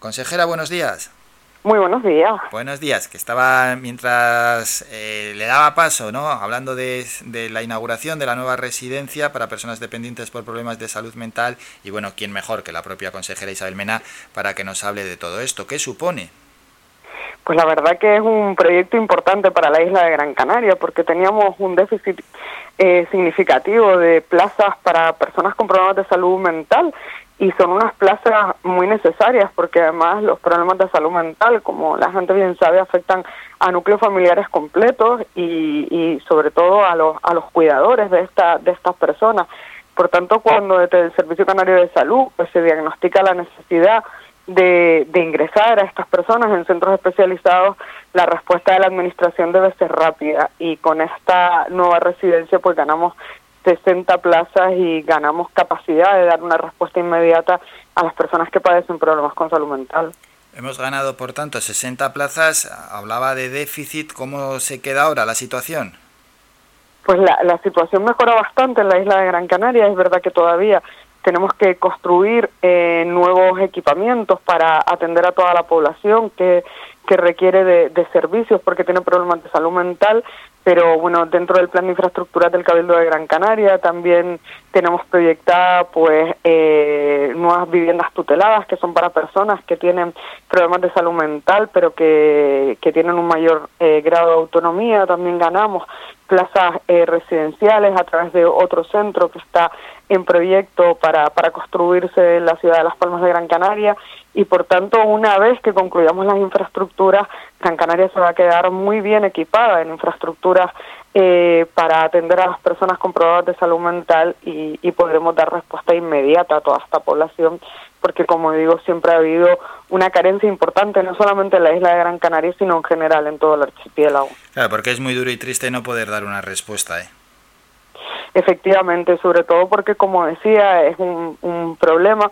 Consejera, buenos días. Muy buenos días. Buenos días, que estaba mientras eh, le daba paso, ¿no? Hablando de, la inauguración de la nueva residencia para personas dependientes por problemas de salud mental y bueno, ¿quién mejor que la propia consejera Isabel Mena para que nos hable de todo esto? ¿Qué supone? Pues la verdad que es un proyecto importante para la isla de Gran Canaria porque teníamos un déficit eh, significativo de plazas para personas con problemas de salud mental y son unas plazas muy necesarias porque además los problemas de salud mental, como la gente bien sabe, afectan a núcleos familiares completos y, y sobre todo a los, a los cuidadores de, esta, de estas personas. Por tanto, cuando desde el Servicio Canario de Salud pues, se diagnostica la necesidad de, de ingresar a estas personas en centros especializados, la respuesta de la Administración debe ser rápida y con esta nueva residencia pues ganamos 60 plazas y ganamos capacidad de dar una respuesta inmediata a las personas que padecen problemas con salud mental. Hemos ganado, por tanto, 60 plazas. Hablaba de déficit. ¿Cómo se queda ahora la situación? Pues la, la situación mejora bastante en la isla de Gran Canaria. Es verdad que todavía tenemos que construir eh, nuevos equipamientos para atender a toda la población que, que requiere de, de, servicios porque tiene problemas de salud mental, pero bueno, dentro del plan de infraestructura del Cabildo de Gran Canaria también tenemos proyectada pues eh, nuevas viviendas tuteladas que son para personas que tienen problemas de salud mental pero que, que tienen un mayor eh, grado de autonomía. También ganamos plazas eh, residenciales a través de otro centro que está en proyecto para, para construirse en la ciudad de Las Palmas de Gran Canaria y por tanto una vez que concluyamos las infraestructuras, Gran Canaria se va a quedar muy bien equipada en infraestructuras eh, para atender a las personas con problemas de salud mental y, y podremos dar respuesta inmediata a toda esta población porque como digo siempre ha habido una carencia importante no solamente en la isla de Gran Canaria sino en general en todo el archipiélago. Claro, porque es muy duro y triste no poder dar una respuesta, ¿eh? Efectivamente, sobre todo porque, como decía, es un, un problema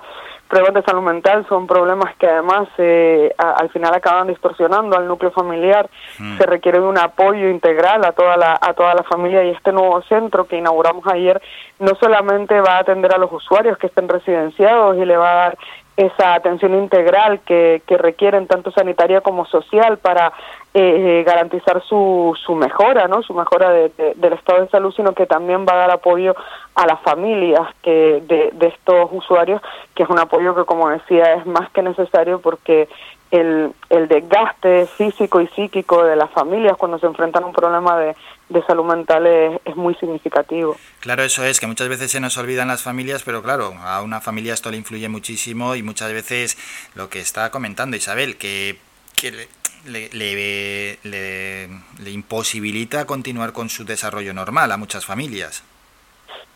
problemas de salud mental son problemas que además eh, al final acaban distorsionando al núcleo familiar. Mm. Se requiere de un apoyo integral a toda la a toda la familia y este nuevo centro que inauguramos ayer no solamente va a atender a los usuarios que estén residenciados y le va a dar esa atención integral que, que requieren tanto sanitaria como social para eh, garantizar su, su mejora, ¿no? su mejora de, del estado de salud, sino que también va a dar apoyo a las familias que de, de estos usuarios, que es un apoyo que, como decía, es más que necesario porque el, el desgaste físico y psíquico de las familias cuando se enfrentan a un problema de, de salud mental es, es, muy significativo. Claro, eso es, que muchas veces se nos olvidan las familias, pero claro, a una familia esto le influye muchísimo y muchas veces lo que está comentando Isabel, que, que le, le, le, le imposibilita continuar con su desarrollo normal a muchas familias.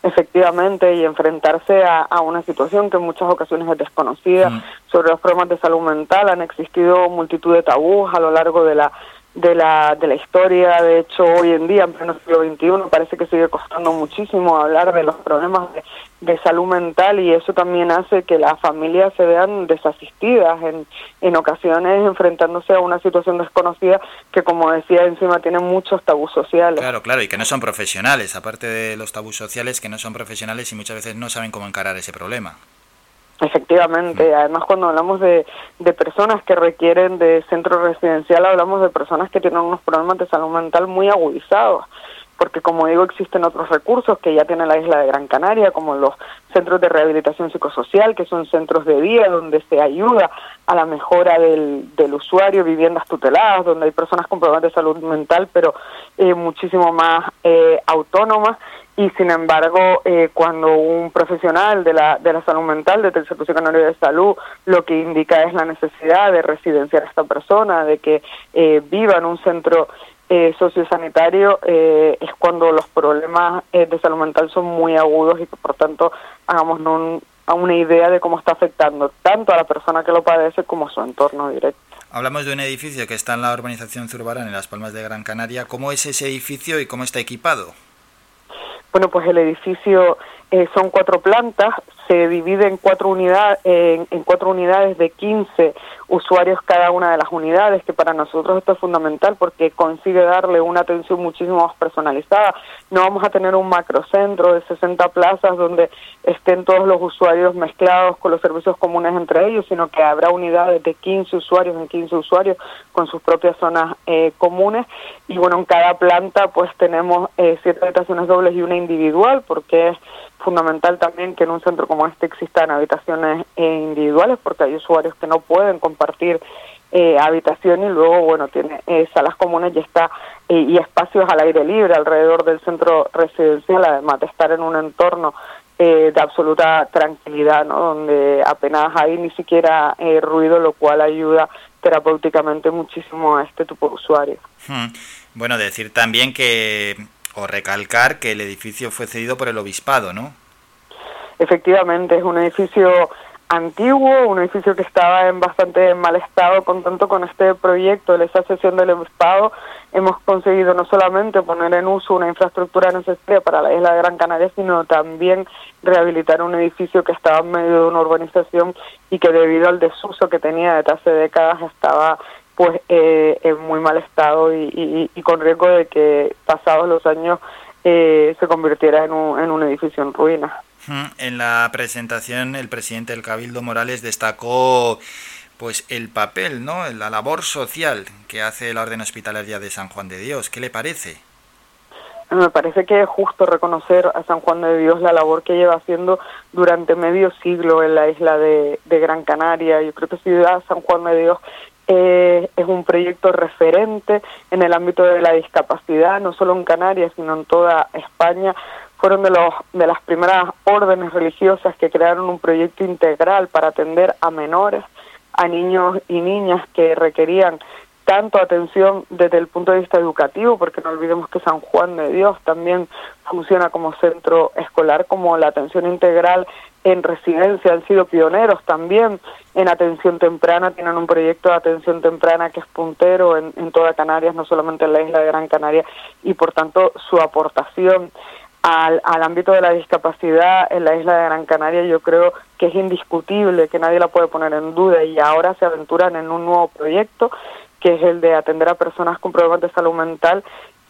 Efectivamente, y enfrentarse a, a, una situación que en muchas ocasiones es desconocida mm. sobre los problemas de salud mental. Han existido multitud de tabús a lo largo de la de la, de la historia. De hecho, hoy en día, en pleno siglo XXI, parece que sigue costando muchísimo hablar de los problemas de, salud mental y eso también hace que las familias se vean desasistidas en, en ocasiones enfrentándose a una situación desconocida que, como decía, encima tiene muchos tabús sociales. Claro, claro, y que no son profesionales, aparte de los tabús sociales, que no son profesionales y muchas veces no saben cómo encarar ese problema. Efectivamente, además cuando hablamos de, de personas que requieren de centro residencial, hablamos de personas que tienen unos problemas de salud mental muy agudizados, porque como digo existen otros recursos que ya tiene la isla de Gran Canaria, como los centros de rehabilitación psicosocial, que son centros de día donde se ayuda a la mejora del, del usuario, viviendas tuteladas, donde hay personas con problemas de salud mental, pero eh, muchísimo más eh, autónomas. Y sin embargo eh, cuando un profesional de la, de la salud mental desde el Servicio Canario de Salud lo que indica es la necesidad de residenciar a esta persona, de que eh, viva en un centro eh, sociosanitario, eh, es cuando los problemas eh, de salud mental son muy agudos y que por tanto hagamos un, a una idea de cómo está afectando tanto a la persona que lo padece como a su entorno directo. Hablamos de un edificio que está en la urbanización Zurbarán, en las Palmas de Gran Canaria. ¿Cómo es ese edificio y cómo está equipado? Bueno, pues el edificio son cuatro plantas, se divide en cuatro unidades en, cuatro unidades de 15 usuarios cada una de las unidades que para nosotros esto es fundamental porque consigue darle una atención muchísimo más personalizada. No vamos a tener un macrocentro de 60 plazas donde estén todos los usuarios mezclados con los servicios comunes entre ellos sino que habrá unidades de 15 usuarios en 15 usuarios con sus propias zonas eh, comunes. Y bueno en cada planta pues tenemos eh, siete habitaciones dobles y una individual porque es fundamental también que en un centro como este existan habitaciones eh, individuales porque hay usuarios que no pueden compartir eh, habitación y luego bueno tiene eh, salas comunes y está y espacios al aire libre alrededor del centro residencial además de estar en un entorno de absoluta tranquilidad no donde apenas hay ni siquiera ruido lo cual ayuda terapéuticamente muchísimo a este tipo de usuarios hmm. bueno decir también que o recalcar que el edificio fue cedido por el obispado, ¿no? Efectivamente, es un edificio antiguo, un edificio que estaba en bastante mal estado, con tanto con este proyecto de esa sesión del Obispado hemos conseguido no solamente poner en uso una infraestructura necesaria para la isla de Gran Canaria, sino también rehabilitar un edificio que estaba en medio de una urbanización y que debido al desuso que tenía desde hace décadas estaba pues eh, en muy mal estado y, con riesgo de que pasados los años eh, se convirtiera en un, en un edificio en ruinas. En la presentación el presidente del Cabildo Morales destacó pues el papel, ¿no? la labor social que hace la Orden Hospitalaria de San Juan de Dios. ¿Qué le parece? Me parece que es justo reconocer a San Juan de Dios la labor que lleva haciendo durante medio siglo en la isla de, Gran Canaria. Yo creo que Ciudad San Juan de Dios eh, es un proyecto referente en el ámbito de la discapacidad, no solo en Canarias, sino en toda España. Fueron de, los, de las primeras órdenes religiosas que crearon un proyecto integral para atender a menores, a niños y niñas que requerían tanto atención desde el punto de vista educativo, porque no olvidemos que San Juan de Dios también funciona como centro escolar, como la atención integral en residencia, han sido pioneros también en atención temprana, tienen un proyecto de atención temprana que es puntero en, en toda Canarias, no solamente en la isla de Gran Canaria, y por tanto su aportación al, al ámbito de la discapacidad en la isla de Gran Canaria yo creo que es indiscutible, que nadie la puede poner en duda y ahora se aventuran en un nuevo proyecto que es el de atender a personas con problemas de salud mental,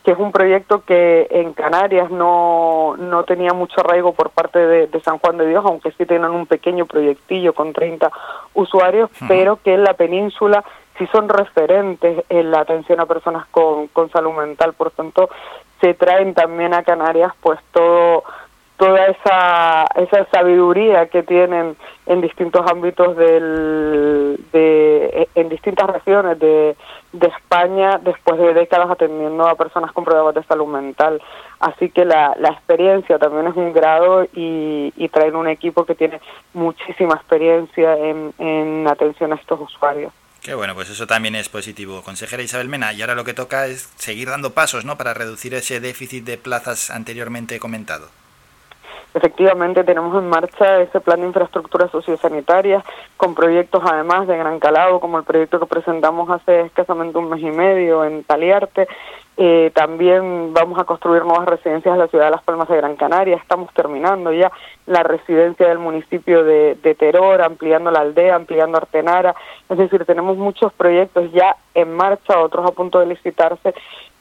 que es un proyecto que en Canarias no, no tenía mucho arraigo por parte de, San Juan de Dios, aunque sí tienen un pequeño proyectillo con 30 usuarios, pero que en la península sí son referentes en la atención a personas con, con salud mental. Por tanto, se traen también a Canarias pues todo toda esa, esa sabiduría que tienen en distintos ámbitos del, de, en distintas regiones de, España después de décadas atendiendo a personas con problemas de salud mental. Así que la, la experiencia también es un grado y, y traen un equipo que tiene muchísima experiencia en, en atención a estos usuarios. Qué bueno, pues eso también es positivo. Consejera Isabel Mena, y ahora lo que toca es seguir dando pasos ¿no? para reducir ese déficit de plazas anteriormente comentado. Efectivamente, tenemos en marcha ese plan de infraestructuras sociosanitarias con proyectos además de gran calado, como el proyecto que presentamos hace escasamente un mes y medio en Taliarte. Eh, también vamos a construir nuevas residencias en la ciudad de Las Palmas de Gran Canaria. Estamos terminando ya la residencia del municipio de, de Teror, ampliando la aldea, ampliando Artenara. Es decir, tenemos muchos proyectos ya en marcha, otros a punto de licitarse,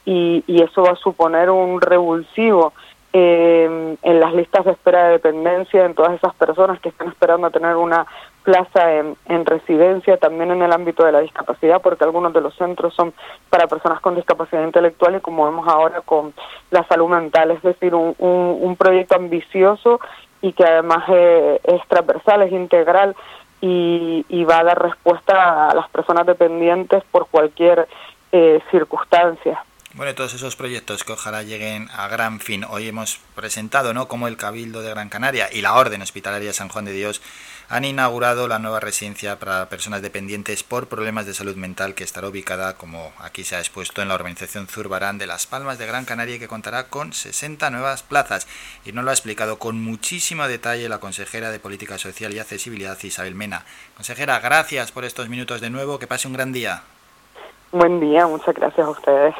y, y eso va a suponer un revulsivo eh, en las listas de espera de dependencia, en todas esas personas que están esperando a tener una plaza en, en, residencia, también en el ámbito de la discapacidad, porque algunos de los centros son para personas con discapacidad intelectual y como vemos ahora con la salud mental, es decir, un, un, un proyecto ambicioso y que además es, es transversal, es integral y, y, va a dar respuesta a las personas dependientes por cualquier eh, circunstancia. Bueno, todos esos proyectos que ojalá lleguen a gran fin. Hoy hemos presentado, ¿no? Como el Cabildo de Gran Canaria y la Orden Hospitalaria San Juan de Dios han inaugurado la nueva residencia para personas dependientes por problemas de salud mental que estará ubicada, como aquí se ha expuesto, en la urbanización Zurbarán de Las Palmas de Gran Canaria y que contará con 60 nuevas plazas. Y nos lo ha explicado con muchísimo detalle la consejera de Política Social y Accesibilidad, Isabel Mena. Consejera, gracias por estos minutos de nuevo. Que pase un gran día. Buen día, muchas gracias a ustedes.